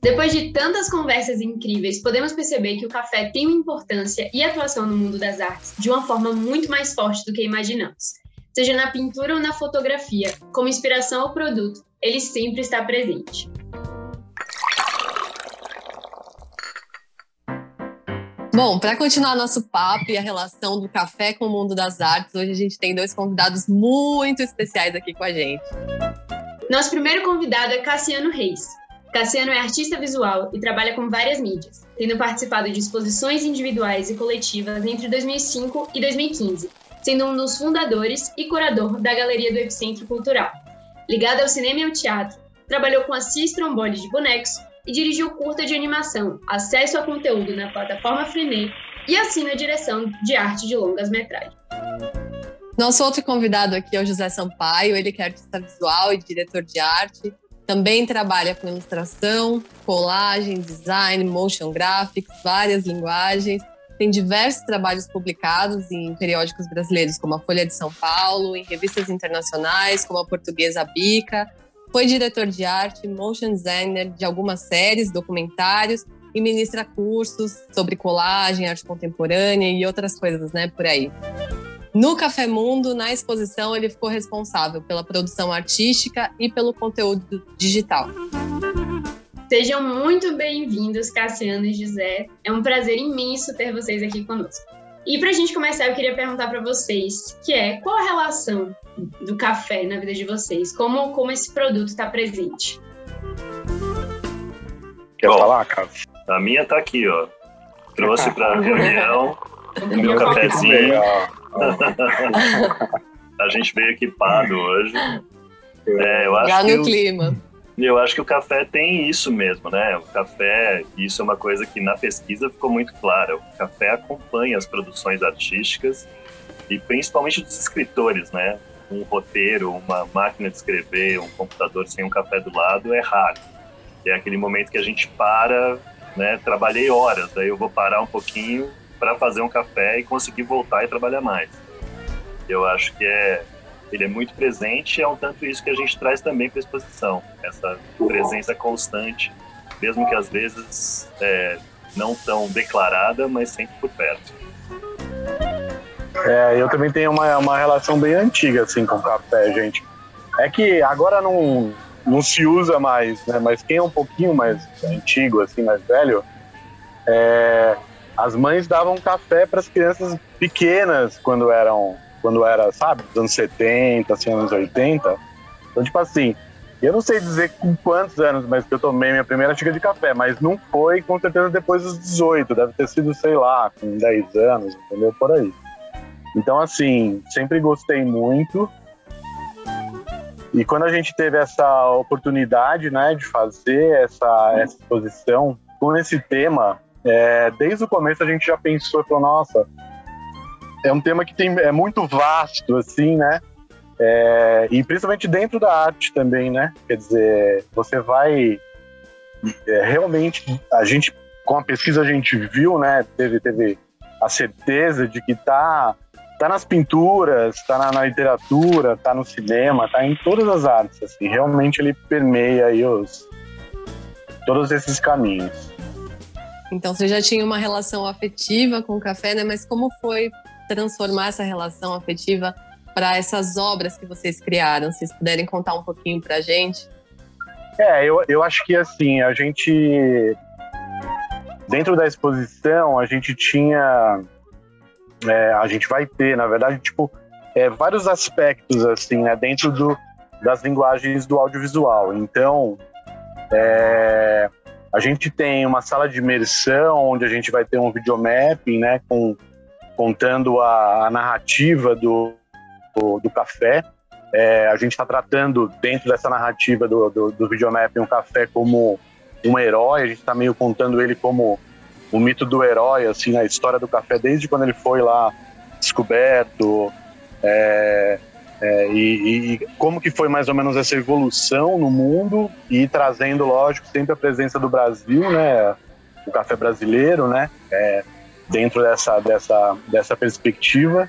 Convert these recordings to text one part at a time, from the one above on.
Depois de tantas conversas incríveis, podemos perceber que o café tem uma importância e atuação no mundo das artes de uma forma muito mais forte do que imaginamos. Seja na pintura ou na fotografia, como inspiração ao produto, ele sempre está presente. Bom, para continuar nosso papo e a relação do café com o mundo das artes, hoje a gente tem dois convidados muito especiais aqui com a gente. Nosso primeiro convidado é Cassiano Reis, Cassiano é artista visual e trabalha com várias mídias, tendo participado de exposições individuais e coletivas entre 2005 e 2015, sendo um dos fundadores e curador da Galeria do Epicentro Cultural. Ligado ao cinema e ao teatro, trabalhou com a Cis Trombone de Bonecos e dirigiu curta de animação, acesso a conteúdo na plataforma Frenet e assina a direção de arte de longas metragens. Nosso outro convidado aqui é o José Sampaio, ele é artista visual e diretor de arte, também trabalha com ilustração, colagem, design, motion graphics, várias linguagens. Tem diversos trabalhos publicados em periódicos brasileiros, como a Folha de São Paulo, em revistas internacionais, como a Portuguesa Bica. Foi diretor de arte, motion designer de algumas séries, documentários e ministra cursos sobre colagem, arte contemporânea e outras coisas, né, por aí. No Café Mundo, na exposição, ele ficou responsável pela produção artística e pelo conteúdo digital. Sejam muito bem-vindos, Cassiano e José. É um prazer imenso ter vocês aqui conosco. E para a gente começar, eu queria perguntar para vocês, que é qual a relação do café na vida de vocês? Como, como esse produto está presente? Quer Bom, falar, cara? A minha tá aqui, ó. Trouxe para a reunião o meu cafezinho. A gente veio equipado hoje. É, eu acho Já no clima. Eu acho que o café tem isso mesmo, né? O café, isso é uma coisa que na pesquisa ficou muito clara. O café acompanha as produções artísticas e principalmente dos escritores, né? Um roteiro, uma máquina de escrever, um computador sem um café do lado é raro. É aquele momento que a gente para, né? Trabalhei horas, aí eu vou parar um pouquinho, para fazer um café e conseguir voltar e trabalhar mais. Eu acho que é ele é muito presente e é um tanto isso que a gente traz também para a exposição, essa presença constante, mesmo que às vezes é, não tão declarada, mas sempre por perto. É, eu também tenho uma, uma relação bem antiga assim com o café, gente. É que agora não, não se usa mais, né? Mas quem é um pouquinho mais antigo, assim, mais velho, é, as mães davam café para as crianças pequenas quando eram, quando era, sabe, dos anos 70, assim, anos 80. Então, tipo assim, eu não sei dizer com quantos anos, mas que eu tomei minha primeira xícara de café, mas não foi com certeza depois dos 18, deve ter sido, sei lá, com 10 anos, entendeu? Por aí. Então, assim, sempre gostei muito. E quando a gente teve essa oportunidade, né, de fazer essa, essa exposição com esse tema, é, desde o começo a gente já pensou, falou, nossa, é um tema que tem, é muito vasto, assim, né? É, e principalmente dentro da arte também, né? Quer dizer, você vai é, realmente, a gente, com a pesquisa a gente viu, né? Teve, teve a certeza de que tá, tá nas pinturas, tá na, na literatura, tá no cinema, tá em todas as artes, assim. Realmente ele permeia aí os, todos esses caminhos. Então você já tinha uma relação afetiva com o café, né? Mas como foi transformar essa relação afetiva para essas obras que vocês criaram? Se vocês puderem contar um pouquinho para a gente. É, eu, eu acho que assim, a gente. Dentro da exposição, a gente tinha. É, a gente vai ter, na verdade, tipo, é, vários aspectos, assim, né, dentro do, das linguagens do audiovisual. Então, é, a gente tem uma sala de imersão onde a gente vai ter um videomapping, né, com, contando a, a narrativa do, do, do café. É, a gente está tratando dentro dessa narrativa do, do, do videomapping um café como um herói. A gente está meio contando ele como o mito do herói, assim, a história do café desde quando ele foi lá descoberto. É, é, e, e, como que foi mais ou menos essa evolução no mundo e trazendo, lógico, sempre a presença do Brasil, né, o café brasileiro, né, é, dentro dessa, dessa, dessa perspectiva.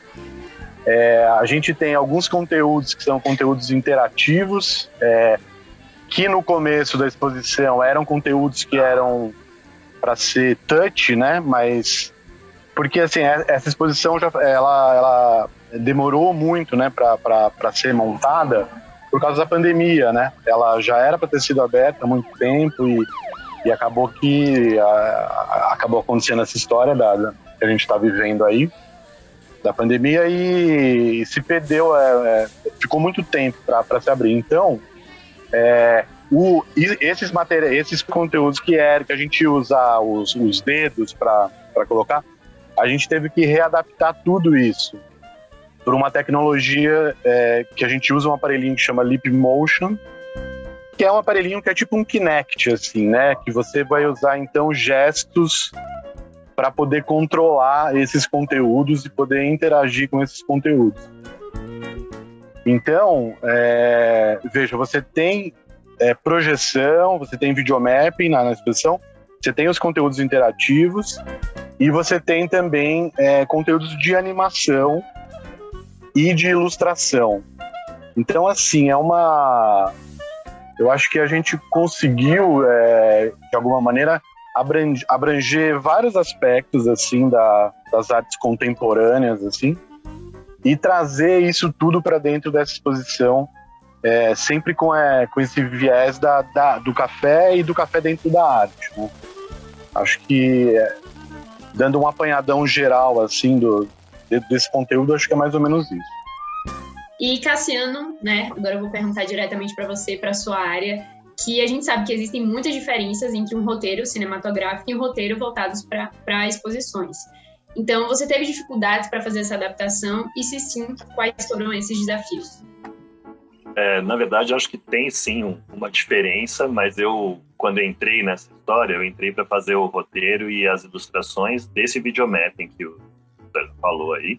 É, a gente tem alguns conteúdos que são conteúdos interativos, é, que no começo da exposição eram conteúdos que eram para ser touch, né? Mas porque assim é, essa exposição já ela, ela demorou muito, né, para ser montada por causa da pandemia, né? Ela já era para ter sido aberta há muito tempo e, e acabou que a, a, acabou acontecendo essa história da, da que a gente está vivendo aí da pandemia e, e se perdeu, é, é, ficou muito tempo para se abrir. Então, é, o, esses materiais, esses conteúdos que era que a gente usa os, os dedos para colocar, a gente teve que readaptar tudo isso por uma tecnologia é, que a gente usa um aparelhinho que chama Leap Motion, que é um aparelhinho que é tipo um Kinect, assim, né? Que você vai usar então gestos para poder controlar esses conteúdos e poder interagir com esses conteúdos. Então, é, veja, você tem é, projeção, você tem videomapping na, na exposição, você tem os conteúdos interativos e você tem também é, conteúdos de animação e de ilustração. Então, assim, é uma. Eu acho que a gente conseguiu, é, de alguma maneira, abranger, abranger vários aspectos assim da, das artes contemporâneas, assim, e trazer isso tudo para dentro dessa exposição, é, sempre com, é, com esse viés da, da, do café e do café dentro da arte. Né? Acho que é, dando um apanhadão geral assim do, desse conteúdo, acho que é mais ou menos isso. E Cassiano, né? Agora eu vou perguntar diretamente para você, para sua área, que a gente sabe que existem muitas diferenças entre um roteiro cinematográfico e um roteiro voltados para exposições. Então, você teve dificuldades para fazer essa adaptação e, se sim, quais foram esses desafios? É, na verdade, acho que tem sim uma diferença, mas eu, quando entrei nessa história, eu entrei para fazer o roteiro e as ilustrações desse videomapping que o falou aí.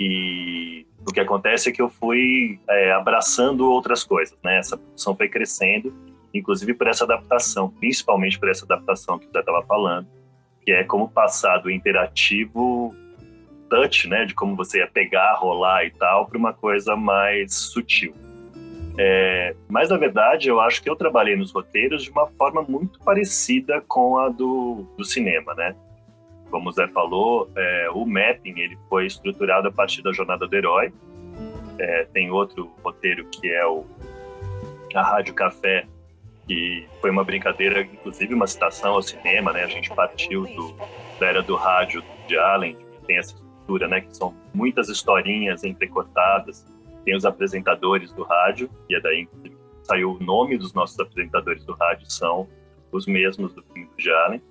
E o que acontece é que eu fui é, abraçando outras coisas, né? Essa produção foi crescendo, inclusive por essa adaptação, principalmente por essa adaptação que você estava falando, que é como passar do interativo touch, né, de como você ia pegar, rolar e tal, para uma coisa mais sutil. É, mas na verdade eu acho que eu trabalhei nos roteiros de uma forma muito parecida com a do, do cinema, né? Como o Zé falou, é, o mapping ele foi estruturado a partir da jornada do herói. É, tem outro roteiro que é o a Rádio Café, que foi uma brincadeira, inclusive uma citação ao cinema, né? A gente partiu do, da era do rádio de Allen, que tem essa estrutura, né? Que são muitas historinhas entrecortadas tem os apresentadores do rádio, e é daí que saiu o nome dos nossos apresentadores do rádio, são os mesmos do filme do Jalen.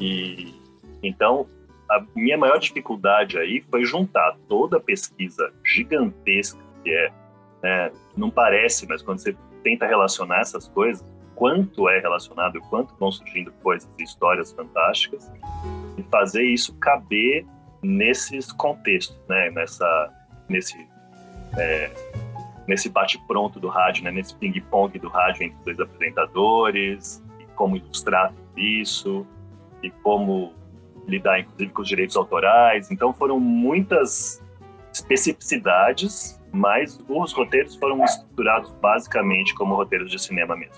E então, a minha maior dificuldade aí foi juntar toda a pesquisa gigantesca que é, né, não parece, mas quando você tenta relacionar essas coisas, quanto é relacionado, quanto vão surgindo coisas e histórias fantásticas, e fazer isso caber nesses contextos, né, nessa, nesse é, nesse bate-pronto do rádio, né, nesse ping-pong do rádio entre dois apresentadores, e como ilustrar isso, e como lidar, inclusive, com os direitos autorais. Então, foram muitas especificidades, mas os roteiros foram estruturados basicamente como roteiros de cinema mesmo.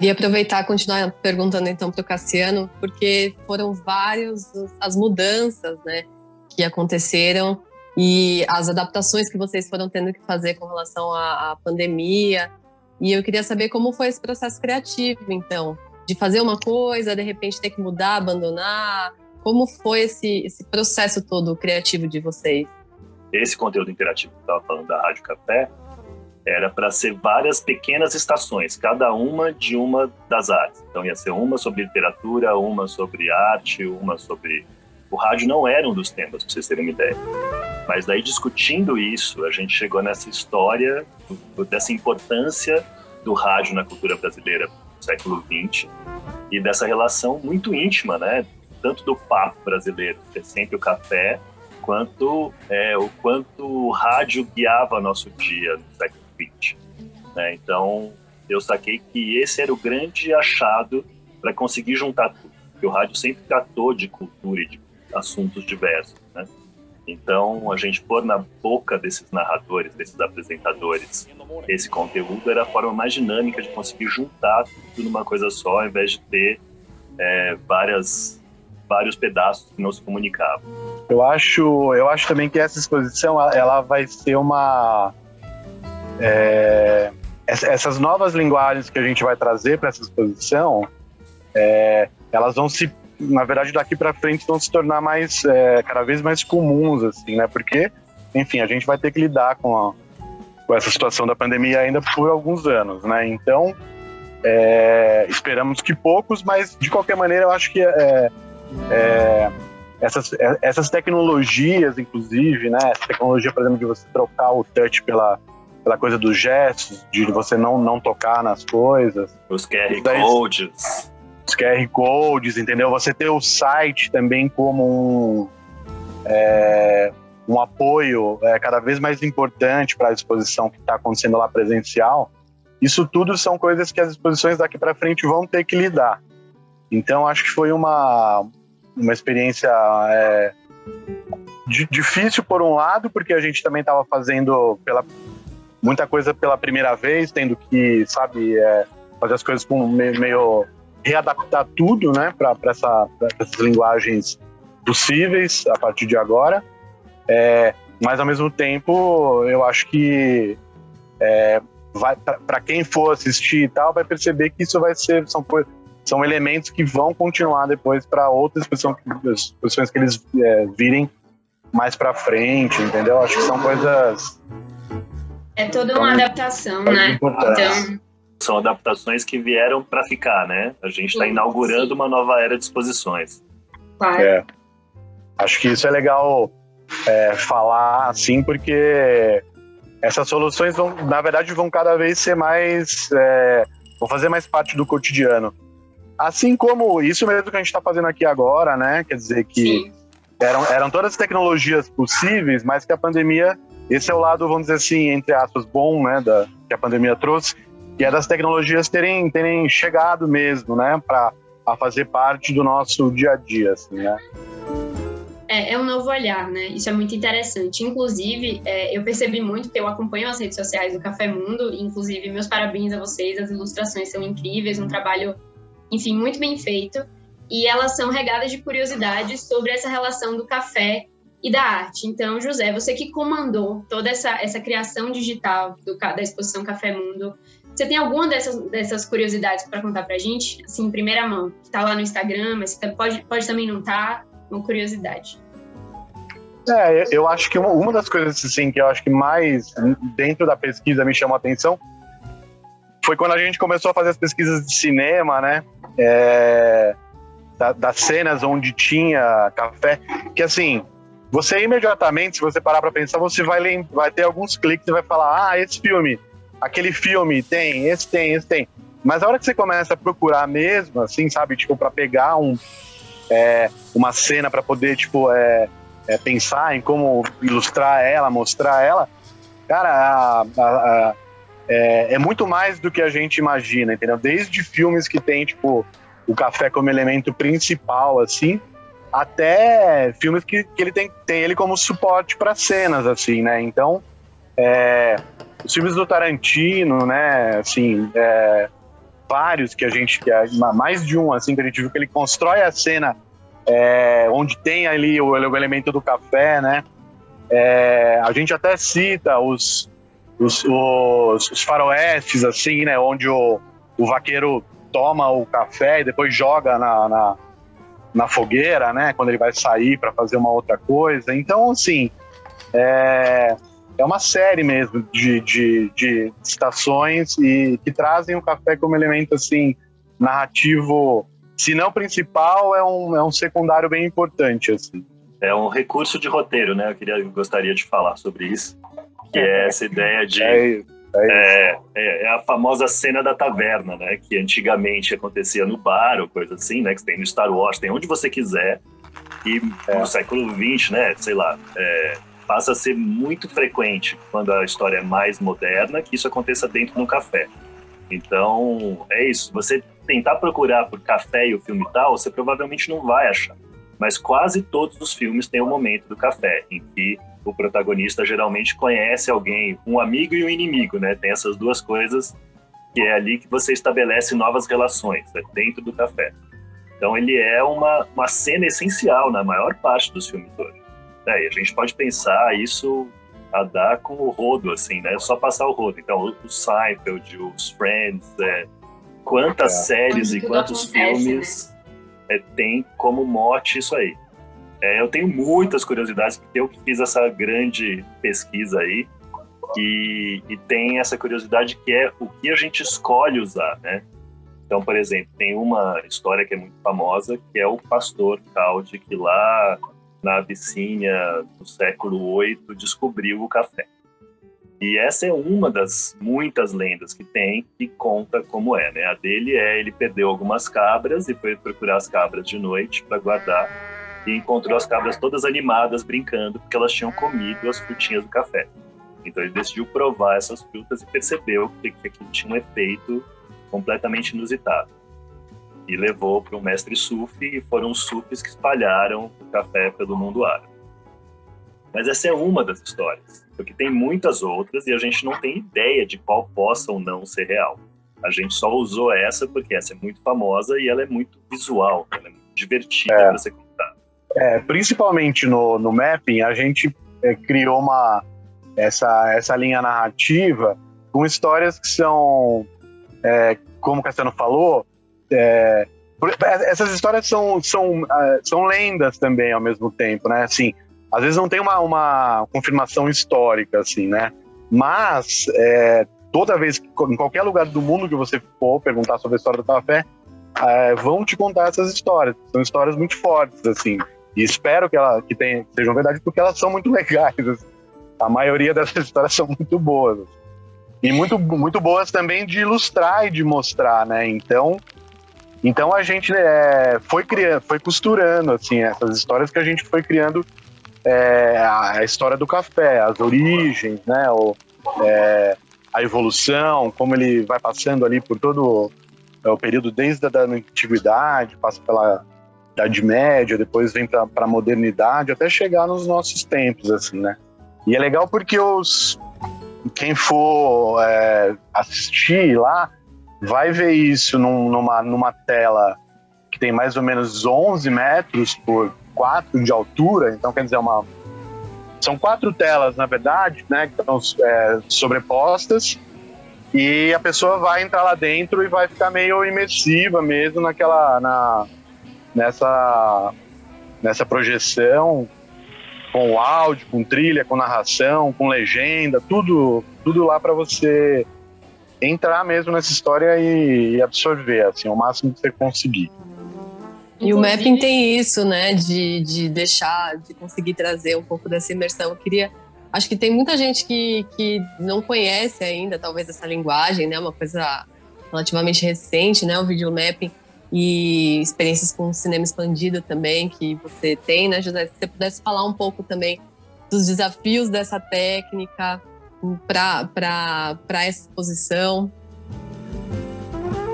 E aproveitar e continuar perguntando então para o Cassiano, porque foram várias as mudanças né, que aconteceram e as adaptações que vocês foram tendo que fazer com relação à, à pandemia. E eu queria saber como foi esse processo criativo, então, de fazer uma coisa, de repente ter que mudar, abandonar. Como foi esse, esse processo todo criativo de vocês? Esse conteúdo interativo que eu estava falando da Rádio Café era para ser várias pequenas estações, cada uma de uma das áreas. Então ia ser uma sobre literatura, uma sobre arte, uma sobre. O rádio não era um dos temas, para vocês terem uma ideia. Mas daí discutindo isso, a gente chegou nessa história dessa importância do rádio na cultura brasileira do século XX e dessa relação muito íntima, né? Tanto do papo brasileiro, que é sempre o café, quanto é, o quanto o rádio guiava nosso dia no século XX. Né? Então, eu saquei que esse era o grande achado para conseguir juntar tudo. Que o rádio sempre tratou de cultura e de assuntos diversos? Então, a gente pôr na boca desses narradores, desses apresentadores, esse conteúdo era a forma mais dinâmica de conseguir juntar tudo numa coisa só, ao invés de ter é, várias, vários pedaços que não se comunicavam. Eu acho, eu acho também que essa exposição ela vai ser uma é, essas novas linguagens que a gente vai trazer para essa exposição, é, elas vão se, na verdade, daqui para frente vão se tornar mais é, cada vez mais comuns, assim, né? Porque, enfim, a gente vai ter que lidar com, a, com essa situação da pandemia ainda por alguns anos, né? Então, é, esperamos que poucos, mas de qualquer maneira eu acho que é, é, essas, é, essas tecnologias, inclusive, né? Essa tecnologia, por exemplo, de você trocar o touch pela, pela coisa dos gestos, de você não, não tocar nas coisas. Os QR Codes. Os QR Codes, entendeu? Você ter o site também como um, é, um apoio é, cada vez mais importante para a exposição que está acontecendo lá presencial. Isso tudo são coisas que as exposições daqui para frente vão ter que lidar. Então, acho que foi uma, uma experiência é, difícil, por um lado, porque a gente também estava fazendo pela, muita coisa pela primeira vez, tendo que, sabe, é, fazer as coisas com meio, meio readaptar tudo, né, para essa, essas linguagens possíveis a partir de agora. É, mas, ao mesmo tempo, eu acho que é, para quem for assistir e tal, vai perceber que isso vai ser são, são elementos que vão continuar depois para outras exposições que eles é, virem mais para frente, entendeu? Acho que são coisas é toda uma adaptação, né? Então são adaptações que vieram para ficar, né? A gente está inaugurando sim. uma nova era de exposições. Claro. É. Acho que isso é legal é, falar assim, porque essas soluções vão, na verdade, vão cada vez ser mais, é, vão fazer mais parte do cotidiano. Assim como isso mesmo que a gente está fazendo aqui agora, né? Quer dizer que eram, eram todas as tecnologias possíveis, mas que a pandemia, esse é o lado, vamos dizer assim, entre aspas, bom, né? Da, que a pandemia trouxe, que é das tecnologias terem, terem chegado mesmo, né? Para fazer parte do nosso dia a dia, assim, né? É, é, um novo olhar, né? Isso é muito interessante. Inclusive, é, eu percebi muito que eu acompanho as redes sociais do Café Mundo, inclusive, meus parabéns a vocês, as ilustrações são incríveis, um trabalho, enfim, muito bem feito. E elas são regadas de curiosidades sobre essa relação do café e da arte. Então, José, você que comandou toda essa, essa criação digital do, da exposição Café Mundo, você tem alguma dessas, dessas curiosidades para contar para a gente? Assim, em primeira mão, que está lá no Instagram, mas pode, pode também não estar. Tá uma curiosidade. É, eu acho que uma, uma das coisas assim que eu acho que mais dentro da pesquisa me chamou a atenção foi quando a gente começou a fazer as pesquisas de cinema, né? É, da, das cenas onde tinha café, que assim, você imediatamente, se você parar para pensar, você vai, vai ter alguns cliques e vai falar, ah, esse filme, aquele filme tem, esse tem, esse tem. Mas a hora que você começa a procurar mesmo, assim, sabe, tipo, para pegar um, é, uma cena para poder, tipo, é, é, pensar em como ilustrar ela, mostrar ela, cara, a, a, a, é, é, muito mais do que a gente imagina, entendeu? Desde filmes que tem, tipo, o café como elemento principal, assim, até filmes que, que ele tem, tem ele como suporte para cenas, assim, né? Então, é, os filmes do Tarantino, né, assim, é, vários que a gente, que mais de um, assim, que a gente viu que ele constrói a cena é, onde tem ali o, o, elemento do café, né? É, a gente até cita os, os, os, os, faroestes, assim, né? Onde o, o vaqueiro toma o café e depois joga na, na, na fogueira, né? Quando ele vai sair para fazer uma outra coisa. Então, assim, é, é uma série mesmo de, de, de citações e que trazem o café como elemento assim narrativo, se não principal, é um, é um secundário bem importante assim. É um recurso de roteiro, né? Eu queria gostaria de falar sobre isso, que é essa ideia de é, é, é, é, a famosa cena da taverna, né? Que antigamente acontecia no bar ou coisa assim, né? Que tem no Star Wars, tem onde você quiser. E é. no século XX, né? Sei lá, é, passa a ser muito frequente quando a história é mais moderna que isso aconteça dentro de um café. Então, é isso. Você tentar procurar por café e o filme tal, você provavelmente não vai achar. Mas quase todos os filmes têm um momento do café em que o protagonista geralmente conhece alguém, um amigo e um inimigo, né? Tem essas duas coisas que é ali que você estabelece novas relações, é dentro do café. Então ele é uma, uma cena essencial na maior parte dos filmes hoje. É, e a gente pode pensar isso a dar com o rodo, assim, né? Só passar o rodo. Então, o Seinfeld, os Friends, é, quantas é. séries e quantos acontece, filmes né? é, tem como mote isso aí. É, eu tenho muitas curiosidades, porque eu que fiz essa grande pesquisa aí, e, e, tem essa curiosidade que é o que a gente escolhe usar, né? Então, por exemplo, tem uma história que é muito famosa, que é o pastor Calde, que lá na Abissínia, no século VIII, descobriu o café. E essa é uma das muitas lendas que tem que conta como é, né? A dele é ele perdeu algumas cabras e foi procurar as cabras de noite para guardar e encontrou as cabras todas animadas brincando porque elas tinham comido as frutinhas do café. Então ele decidiu provar essas frutas e percebeu que, aquilo tinha um efeito completamente inusitado. E levou para o mestre Sufi, e foram os Sufis que espalharam o café pelo mundo árabe. Mas essa é uma das histórias, porque tem muitas outras e a gente não tem ideia de qual possa ou não ser real. A gente só usou essa porque essa é muito famosa e ela é muito visual, ela é muito divertida é. para ser contada. É, principalmente no, no mapping, a gente é, criou uma, essa, essa linha narrativa com histórias que são é, como o Cassiano falou, é, essas histórias são, são, é, são lendas também ao mesmo tempo, né? Assim, às vezes não tem uma, uma confirmação histórica, assim, né? Mas é, toda vez, em qualquer lugar do mundo que você for perguntar sobre a história do café, é, vão te contar essas histórias. São histórias muito fortes, assim. E espero que, ela, que tenha, sejam verdade, porque elas são muito legais. Assim. A maioria dessas histórias são muito boas. Assim. E muito, muito boas também de ilustrar e de mostrar, né? Então, então a gente é, foi criando, foi costurando assim essas histórias que a gente foi criando é, a história do café, as origens, né? O, é, a evolução, como ele vai passando ali por todo é, o período desde a da antiguidade, passa pela Idade Média, depois vem para a modernidade, até chegar nos nossos tempos, assim, né? E é legal porque os, quem for é, assistir lá vai ver isso num, numa, numa tela que tem mais ou menos 11 metros por 4 de altura, então quer dizer, uma, são quatro telas, na verdade, né, que estão é, sobrepostas, e a pessoa vai entrar lá dentro e vai ficar meio imersiva mesmo naquela, na, nessa, nessa projeção com áudio, com trilha, com narração, com legenda, tudo, tudo lá para você entrar mesmo nessa história e, absorver, assim, o máximo que você conseguir. E o mapping tem isso, né, de, de deixar, de conseguir trazer um pouco dessa imersão. Eu queria, acho que tem muita gente que, que não conhece ainda, talvez, essa linguagem, né, uma coisa relativamente recente, né, o videomapping e experiências com cinema expandido também que você tem, né, José? Se você pudesse falar um pouco também dos desafios dessa técnica para essa exposição.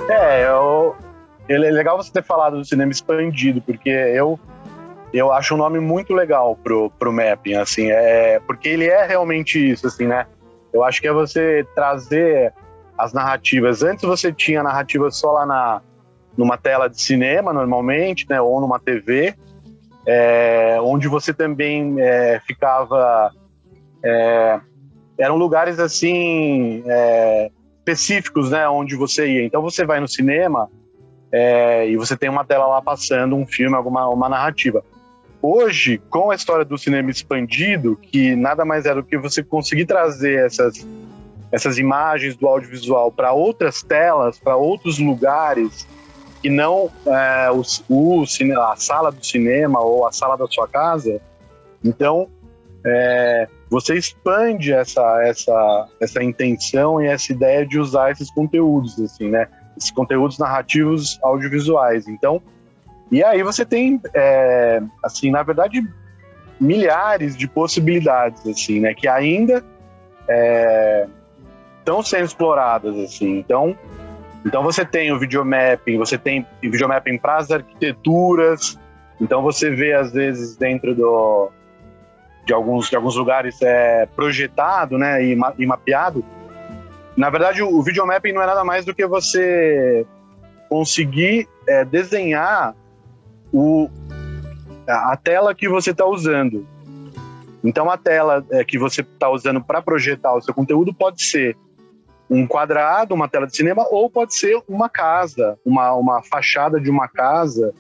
É, eu, é legal você ter falado do cinema expandido, porque eu eu acho um nome muito legal pro, pro mapping, assim, é, porque ele é realmente isso, assim, né? Eu acho que é você trazer as narrativas. Antes você tinha narrativas só lá na, numa tela de cinema, normalmente, né, ou numa TV, é, onde você também é, ficava. É, eram lugares assim é, específicos, né, onde você ia. Então você vai no cinema é, e você tem uma tela lá passando um filme, alguma uma narrativa. Hoje, com a história do cinema expandido, que nada mais é do que você conseguir trazer essas essas imagens do audiovisual para outras telas, para outros lugares, e não é, o, o, a sala do cinema ou a sala da sua casa. Então, é, você expande essa, essa, essa intenção e essa ideia de usar esses conteúdos, assim, né? Esses conteúdos narrativos audiovisuais. Então, e aí você tem, é, assim, na verdade, milhares de possibilidades, assim, né? Que ainda estão é, sendo exploradas, assim. Então, então você tem o videomapping, você tem videomapping para as arquiteturas. Então você vê às vezes dentro do de alguns, de alguns lugares é, projetado né, e, ma e mapeado. Na verdade, o, o videomapping não é nada mais do que você conseguir é, desenhar o, a tela que você está usando. Então, a tela é, que você está usando para projetar o seu conteúdo pode ser um quadrado, uma tela de cinema, ou pode ser uma casa, uma, uma fachada de uma casa,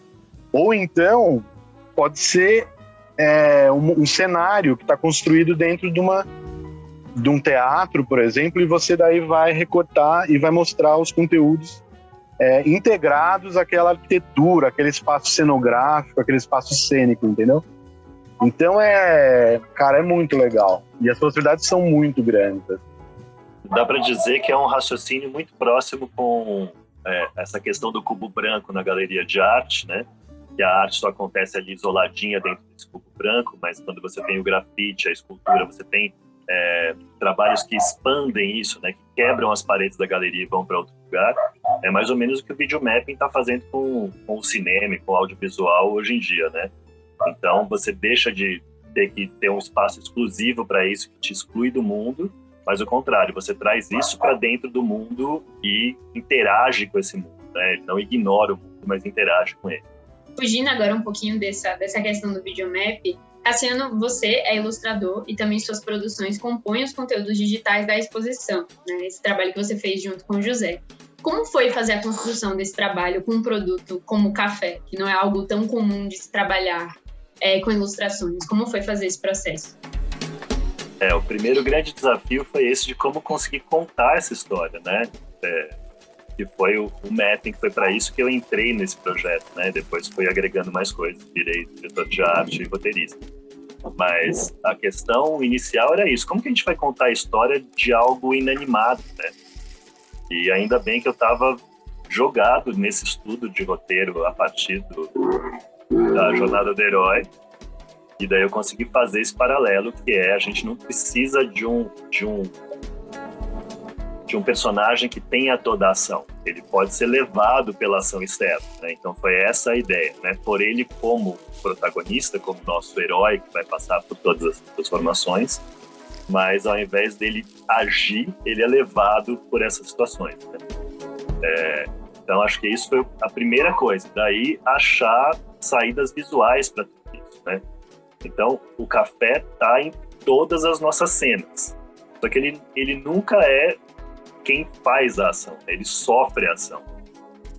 ou então pode ser é, um, um, cenário que está construído dentro de uma de um teatro, por exemplo, e você daí vai recortar e vai mostrar os conteúdos é, integrados àquela arquitetura, aquele espaço cenográfico, aquele espaço cênico, entendeu? Então é, cara, é muito legal. E as possibilidades são muito grandes. Dá para dizer que é um raciocínio muito próximo com é, essa questão do cubo branco na galeria de arte, né? Que a arte só acontece ali isoladinha dentro desse cubo branco, mas quando você tem o grafite, a escultura, você tem é, trabalhos que expandem isso, né? Que quebram as paredes da galeria e vão para outro lugar. É mais ou menos o que o videomapping está fazendo com, com o cinema, com o audiovisual hoje em dia, né? Então você deixa de ter que ter um espaço exclusivo para isso que te exclui do mundo, mas o contrário, você traz isso para dentro do mundo e interage com esse mundo, né? Não ignora o mundo, mas interage com ele. Fugindo agora um pouquinho dessa, dessa questão do videomap, Cassiano, você é ilustrador e também suas produções compõem os conteúdos digitais da exposição, né? esse trabalho que você fez junto com o José. Como foi fazer a construção desse trabalho com um produto como o café, que não é algo tão comum de se trabalhar é, com ilustrações? Como foi fazer esse processo? É, o primeiro grande desafio foi esse de como conseguir contar essa história, né? É, que foi o, o que foi para isso que eu entrei nesse projeto, né? Depois fui agregando mais coisas, virei diretor de arte e roteirista. Mas a questão inicial era isso: como que a gente vai contar a história de algo inanimado, né? E ainda bem que eu estava jogado nesse estudo de roteiro a partir do, da jornada do herói e daí eu consegui fazer esse paralelo que é a gente não precisa de um de um um personagem que tenha toda a ação. Ele pode ser levado pela ação externa. Né? Então foi essa a ideia, né? Por ele como protagonista, como nosso herói que vai passar por todas as transformações, mas ao invés dele agir, ele é levado por essas situações. Né? É, então acho que isso foi a primeira coisa. Daí achar saídas visuais para tudo isso, né? Então, o café tá em todas as nossas cenas. Só que ele, ele nunca é quem faz a ação, né? ele sofre a ação.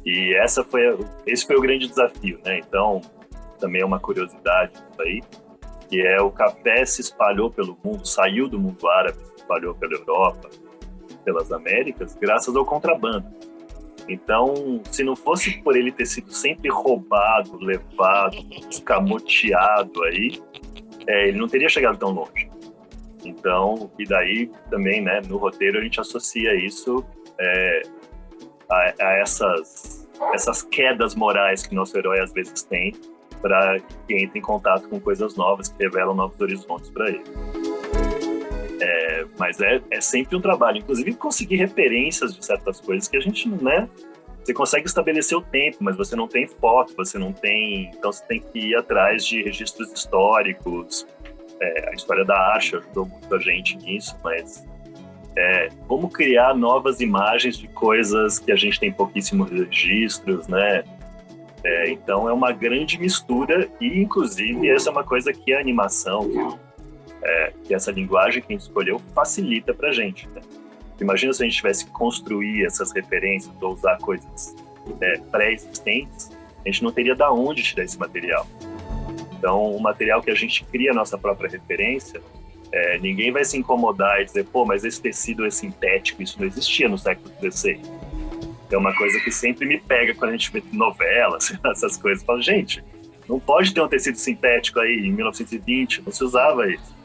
E essa foi, esse foi o grande desafio, né? Então, também é uma curiosidade aí, que é o café se espalhou pelo mundo, saiu do mundo árabe, se espalhou pela Europa, pelas Américas, graças ao contrabando. Então, se não fosse por ele ter sido sempre roubado, levado, escamoteado aí, é, ele não teria chegado tão longe. Então, e daí também, né, no roteiro a gente associa isso é, a, a, essas, essas quedas morais que nosso herói às vezes tem para que entre em contato com coisas novas, que revelam novos horizontes para ele. É, mas é, é sempre um trabalho, inclusive conseguir referências de certas coisas que a gente, né? Você consegue estabelecer o tempo, mas você não tem foto, você não tem. Então você tem que ir atrás de registros históricos. É, a história da arte ajudou muito a gente nisso, mas é, como criar novas imagens de coisas que a gente tem pouquíssimos registros, né? É, então é uma grande mistura e, inclusive, essa é uma coisa que a animação, é, que essa linguagem que a gente escolheu facilita para gente. Né? Imagina se a gente tivesse que construir essas referências ou usar coisas é, pré-existentes, a gente não teria da onde tirar esse material. Então, o material que a gente cria a nossa própria referência, é, ninguém vai se incomodar e dizer, pô, mas esse tecido é sintético, isso não existia no século XVI. É uma coisa que sempre me pega quando a gente vê novelas, essas coisas. Fala, gente, não pode ter um tecido sintético aí em 1920, não se usava isso.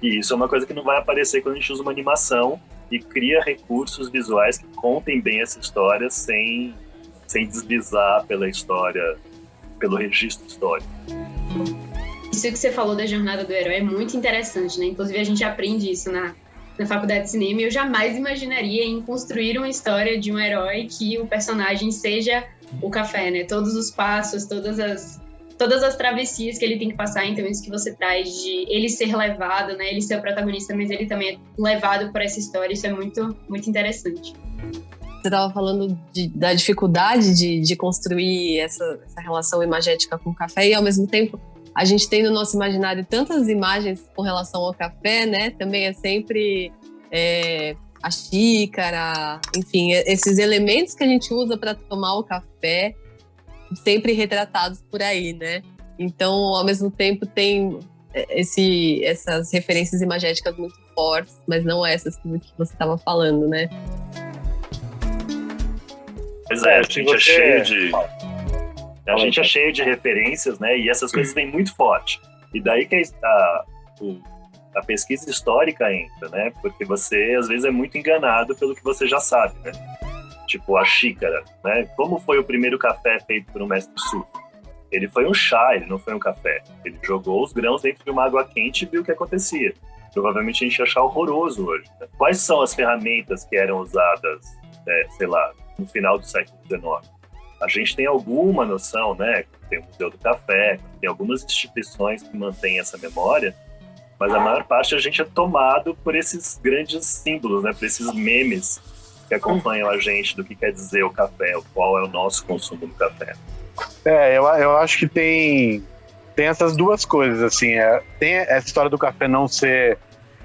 E isso é uma coisa que não vai aparecer quando a gente usa uma animação e cria recursos visuais que contem bem essa história sem, sem deslizar pela história, pelo registro histórico. Isso que você falou da jornada do herói é muito interessante, né? Inclusive a gente aprende isso na, na faculdade de cinema e eu jamais imaginaria em construir uma história de um herói que o personagem seja o café, né? Todos os passos, todas as todas as travessias que ele tem que passar, então isso que você traz de ele ser levado, né? Ele ser o protagonista, mas ele também é levado por essa história, isso é muito, muito interessante. Você estava falando de, da dificuldade de, de construir essa, essa relação imagética com o café e, ao mesmo tempo, a gente tem no nosso imaginário tantas imagens com relação ao café, né? Também é sempre é, a xícara, enfim, esses elementos que a gente usa para tomar o café, sempre retratados por aí, né? Então, ao mesmo tempo, tem esse, essas referências imagéticas muito fortes, mas não essas que você estava falando, né? Pois é, a gente é cheio de. A gente é cheio de referências, né? E essas coisas vêm muito forte. E daí que a, a pesquisa histórica entra, né? Porque você, às vezes, é muito enganado pelo que você já sabe, né? Tipo, a xícara, né? Como foi o primeiro café feito por um mestre sul? Ele foi um chá, ele não foi um café. Ele jogou os grãos dentro de uma água quente e viu o que acontecia. Provavelmente a gente ia achar horroroso hoje. Né? Quais são as ferramentas que eram usadas, é, sei lá, no final do século XIX. A gente tem alguma noção, né? Tem o Museu do Café, tem algumas instituições que mantêm essa memória, mas a maior parte a gente é tomado por esses grandes símbolos, né? Por esses memes que acompanham a gente do que quer dizer o café, qual é o nosso consumo do café. É, eu, eu acho que tem, tem essas duas coisas, assim. É, tem essa história do café não ser,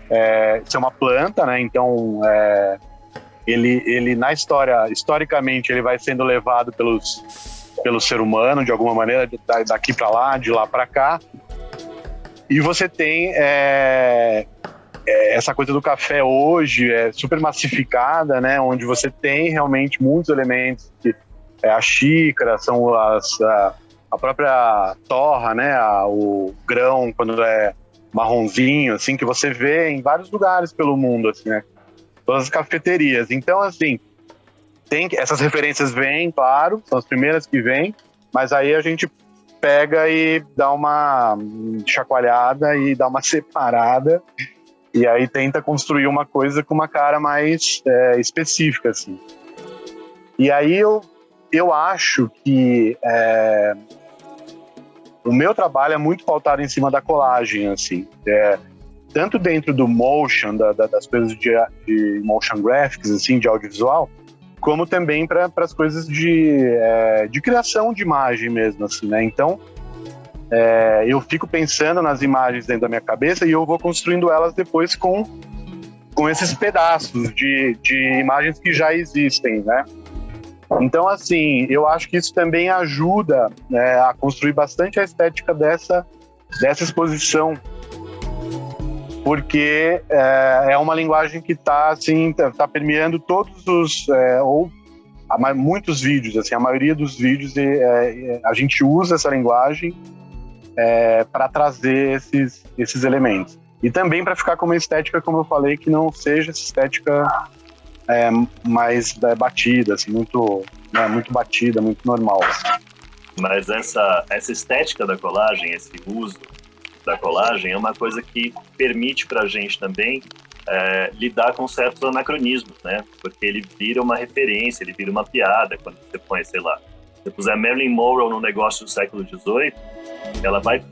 é, ser uma planta, né? Então, é, ele, ele na história, historicamente, ele vai sendo levado pelos, pelo ser humano de alguma maneira, daqui para lá, de lá para cá. E você tem é, é, essa coisa do café hoje é super massificada, né? Onde você tem realmente muitos elementos que é a xícara, são as a, a própria torra, né? A, o grão quando é marronzinho, assim que você vê em vários lugares pelo mundo, assim, né? Todas as cafeterias. Então, assim, tem essas referências vêm, claro, são as primeiras que vêm, mas aí a gente pega e dá uma chacoalhada e dá uma separada e aí tenta construir uma coisa com uma cara mais é, específica, assim. E aí eu, eu acho que é, o meu trabalho é muito pautado em cima da colagem, assim. É, tanto dentro do motion, da, da, das coisas de, de, motion graphics, assim, de audiovisual, como também para as coisas de, é, de criação de imagem mesmo, assim, né? Então, é, eu fico pensando nas imagens dentro da minha cabeça e eu vou construindo elas depois com, com esses pedaços de, de imagens que já existem, né? Então, assim, eu acho que isso também ajuda né, a construir bastante a estética dessa, dessa exposição porque é, é uma linguagem que está assim, tá, tá, permeando todos os é, ou a, muitos vídeos, assim, a maioria dos vídeos é, a gente usa essa linguagem é, para trazer esses esses elementos e também para ficar com uma estética, como eu falei, que não seja essa estética é, mais é, batida, assim, muito né, muito batida, muito normal. Assim. Mas essa essa estética da colagem, esse uso da colagem é uma coisa que permite para a gente também é, lidar com certos anacronismos, né? Porque ele vira uma referência, ele vira uma piada quando você põe, sei lá, se puser Marilyn Monroe no negócio do século XVIII, ela vai,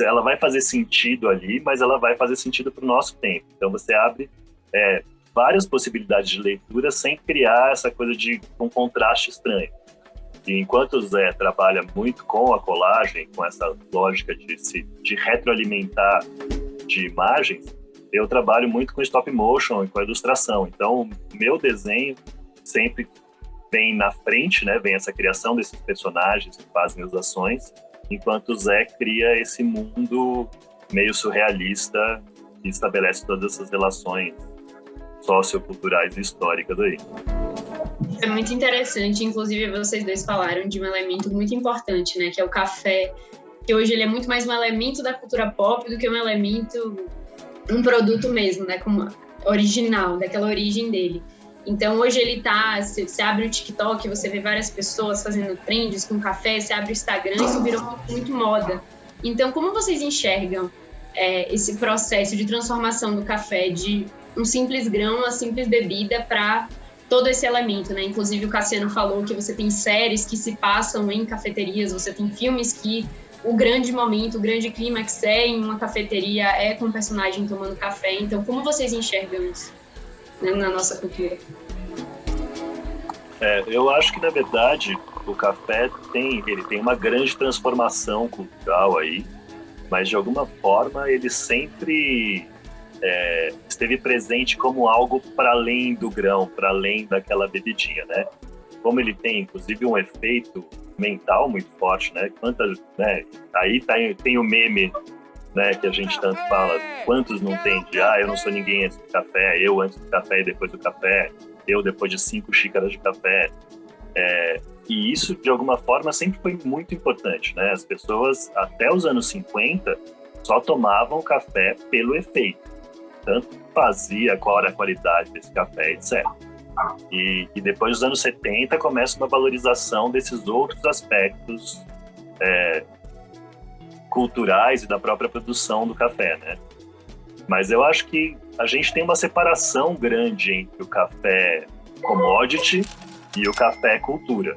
ela vai fazer sentido ali, mas ela vai fazer sentido para o nosso tempo. Então você abre é, várias possibilidades de leitura sem criar essa coisa de um contraste estranho. E enquanto o Zé trabalha muito com a colagem, com essa lógica de, se, de retroalimentar de imagens, eu trabalho muito com stop motion e com ilustração. Então, meu desenho sempre vem na frente, né? Vem essa criação desses personagens que fazem as ações, enquanto o Zé cria esse mundo meio surrealista que estabelece todas essas relações socioculturais e históricas aí. É muito interessante, inclusive vocês dois falaram de um elemento muito importante, né, que é o café, que hoje ele é muito mais um elemento da cultura pop do que um elemento, um produto mesmo, né, como original, daquela origem dele. Então hoje ele tá, você abre o TikTok, você vê várias pessoas fazendo trends com café, você abre o Instagram, isso virou muito, moda. Então como vocês enxergam é, esse processo de transformação do café de um simples grão, uma simples bebida para todo esse elemento, né? Inclusive o Cassiano falou que você tem séries que se passam em cafeterias, você tem filmes que o grande momento, o grande clímax é em uma cafeteria, é com o personagem tomando café. Então, como vocês enxergam isso né, na nossa cultura? É, eu acho que na verdade o café tem ele tem uma grande transformação cultural aí, mas de alguma forma ele sempre é, esteve presente como algo para além do grão, para além daquela bebidinha, né? Como ele tem, inclusive, um efeito mental muito forte, né? Quantas, né? Aí tá, tem o meme, né? Que a gente tanto fala. Quantos não tem de, ah, eu não sou ninguém antes do café, eu antes do café e depois do café, eu depois de cinco xícaras de café. É, e isso, de alguma forma, sempre foi muito importante, né? As pessoas, até os anos 50, só tomavam café pelo efeito tanto fazia, qual era a qualidade desse café, etc. E, e depois dos anos 70 começa uma valorização desses outros aspectos é, culturais e da própria produção do café, né? Mas eu acho que a gente tem uma separação grande entre o café commodity e o café cultura.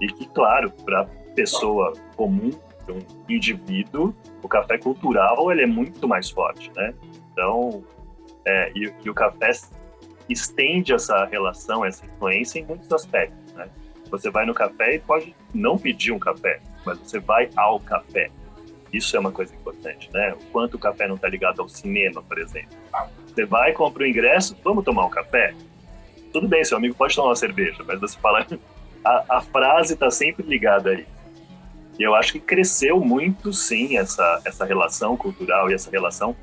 E que, claro, para pessoa comum, um indivíduo, o café cultural ele é muito mais forte, né? Então, é, e, e, o café estende essa relação, essa influência em muitos aspectos, né? Você vai no café e pode não pedir um café, mas você vai ao café. Isso é uma coisa importante, né? O quanto o café não está ligado ao cinema, por exemplo. Você vai, compra o ingresso, vamos tomar um café? Tudo bem, seu amigo pode tomar uma cerveja, mas você fala... A, a frase está sempre ligada aí. E eu acho que cresceu muito, sim, essa, essa relação cultural e essa relação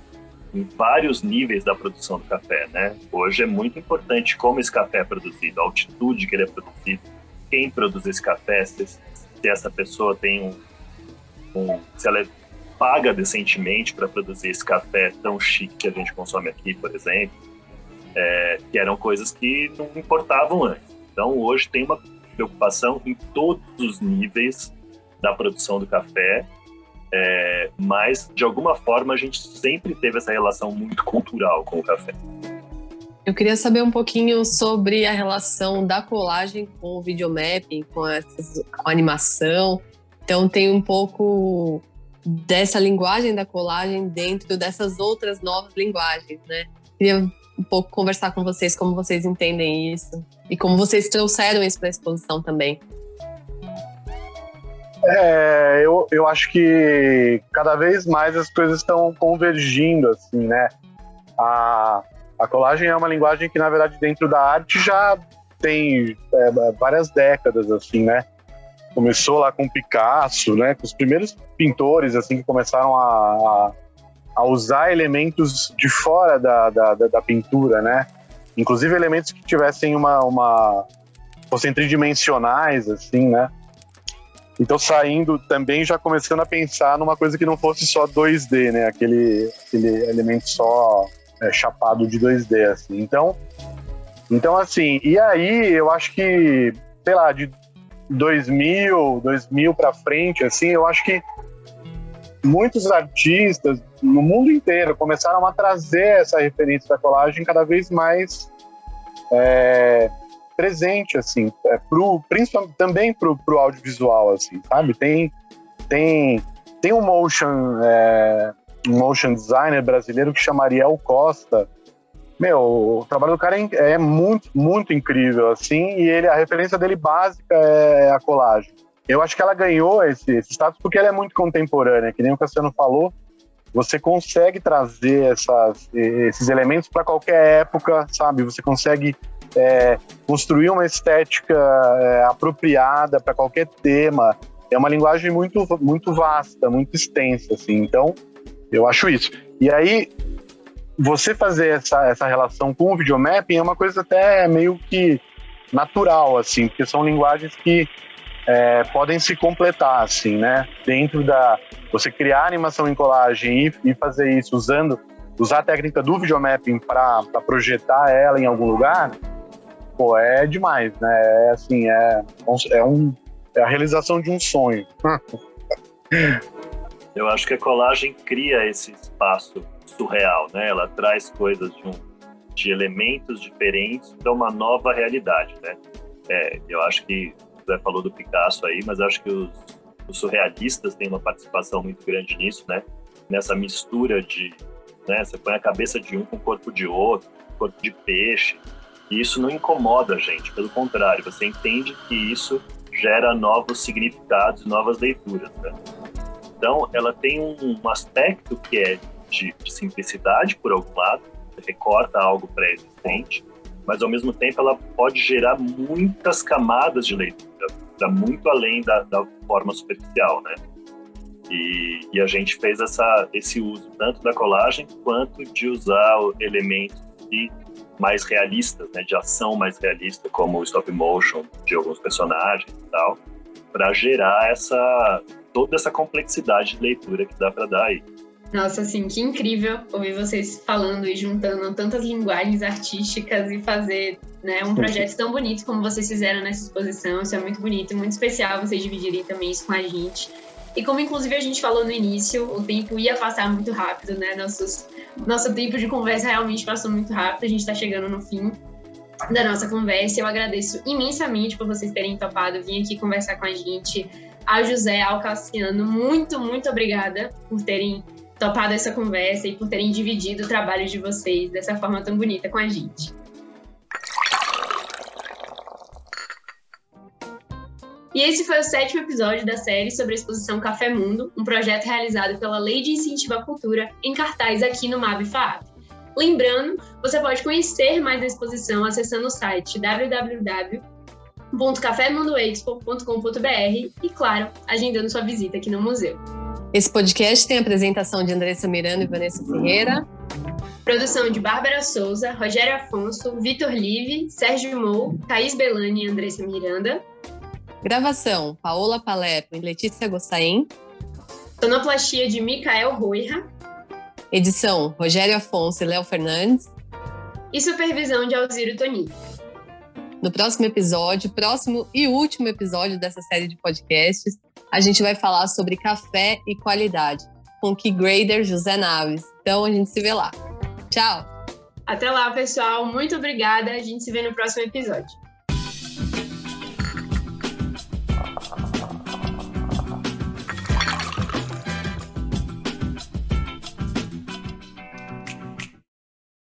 em vários níveis da produção do café, né? Hoje é muito importante como esse café é produzido, a altitude que ele é produzido, quem produz esse café, se, se essa pessoa tem um, um, se ela é paga decentemente para produzir esse café tão chique que a gente consome aqui, por exemplo, é, que eram coisas que não importavam antes. Então hoje tem uma preocupação em todos os níveis da produção do café é, mas, de alguma forma, a gente sempre teve essa relação muito cultural com o café. Eu queria saber um pouquinho sobre a relação da colagem com o videomapping, com, essas, com a animação. Então, tem um pouco dessa linguagem da colagem dentro dessas outras novas linguagens, né? Queria um pouco conversar com vocês como vocês entendem isso e como vocês trouxeram isso para a exposição também. É, eu, eu acho que cada vez mais as coisas estão convergindo, assim, né? A, a colagem é uma linguagem que, na verdade, dentro da arte já tem é, várias décadas, assim, né? Começou lá com Picasso, né? Com os primeiros pintores, assim, que começaram a, a usar elementos de fora da, da, da, pintura, né? Inclusive elementos que tivessem uma... uma fossem tridimensionais, assim, né? Então, saindo também, já começando a pensar numa coisa que não fosse só 2D, né? Aquele, aquele elemento só é, chapado de 2D, assim. Então, então, assim, e aí eu acho que, sei lá, de 2000, 2000 para frente, assim, eu acho que muitos artistas no mundo inteiro começaram a trazer essa referência da colagem cada vez mais é, presente, assim, é, pro, principalmente também pro, pro audiovisual, assim, sabe? Tem, tem, tem um motion, é, motion designer brasileiro que chama Ariel Costa. Meu, o trabalho do cara é, é muito, muito incrível, assim, e ele, a referência dele básica é a colagem. Eu acho que ela ganhou esse, esse status porque ela é muito contemporânea, que nem o Cassiano falou, você consegue trazer essas, esses elementos para qualquer época, sabe? Você consegue é, construir uma estética é, apropriada para qualquer tema. É uma linguagem muito, muito vasta, muito extensa, assim. Então, eu acho isso. E aí, você fazer essa, essa relação com o videomapping é uma coisa até meio que natural, assim, porque são linguagens que é, podem se completar, assim, né? Dentro da... Você criar animação em colagem e, e fazer isso usando... Usar a técnica do videomapping para projetar ela em algum lugar, pô, é demais, né? É assim, é, é, um, é a realização de um sonho. Eu acho que a colagem cria esse espaço surreal, né? Ela traz coisas de, um, de elementos diferentes para uma nova realidade, né? É, eu acho que Zé falou do Picasso aí, mas acho que os, os surrealistas têm uma participação muito grande nisso, né? Nessa mistura de, né? Você põe a cabeça de um com o corpo de outro, corpo de peixe, e isso não incomoda a gente, pelo contrário, você entende que isso gera novos significados, novas leituras, né? Então, ela tem um, aspecto que é de, de simplicidade, por algum lado, recorta algo pré-existente, mas ao mesmo tempo ela pode gerar muitas camadas de leitura, para muito além da, da, forma superficial, né? E, e, a gente fez essa, esse uso tanto da colagem quanto de usar elementos de mais realistas, né, de ação mais realista, como o stop motion de alguns personagens e tal, para gerar essa toda essa complexidade de leitura que dá para dar aí. Nossa, assim, que incrível ouvir vocês falando e juntando tantas linguagens artísticas e fazer né, um projeto tão bonito como vocês fizeram nessa exposição. Isso é muito bonito, muito especial vocês dividirem também isso com a gente. E como inclusive a gente falou no início, o tempo ia passar muito rápido, né? Nossos, nosso tempo de conversa realmente passou muito rápido, a gente está chegando no fim da nossa conversa. Eu agradeço imensamente por vocês terem topado vir aqui conversar com a gente. Ao José, ao Cassiano, muito, muito obrigada por terem topado essa conversa e por terem dividido o trabalho de vocês dessa forma tão bonita com a gente. E esse foi o sétimo episódio da série sobre a exposição Café Mundo, um projeto realizado pela Lei de Incentivo à Cultura, em cartaz aqui no MAB FAAP. Lembrando, você pode conhecer mais da exposição acessando o site www.cafemundoexpo.com.br e, claro, agendando sua visita aqui no museu. Esse podcast tem a apresentação de Andressa Miranda e Vanessa Ferreira. Produção de Bárbara Souza, Rogério Afonso, Vitor Live, Sérgio Mou, Thaís Belani e Andressa Miranda. Gravação: Paola Palermo e Letícia Gossain. Sonoplastia de Micael Roira. Edição: Rogério Afonso e Léo Fernandes. E supervisão de Alziro Toni. No próximo episódio, próximo e último episódio dessa série de podcasts, a gente vai falar sobre café e qualidade com o key grader José Naves. Então a gente se vê lá. Tchau! Até lá, pessoal. Muito obrigada. A gente se vê no próximo episódio.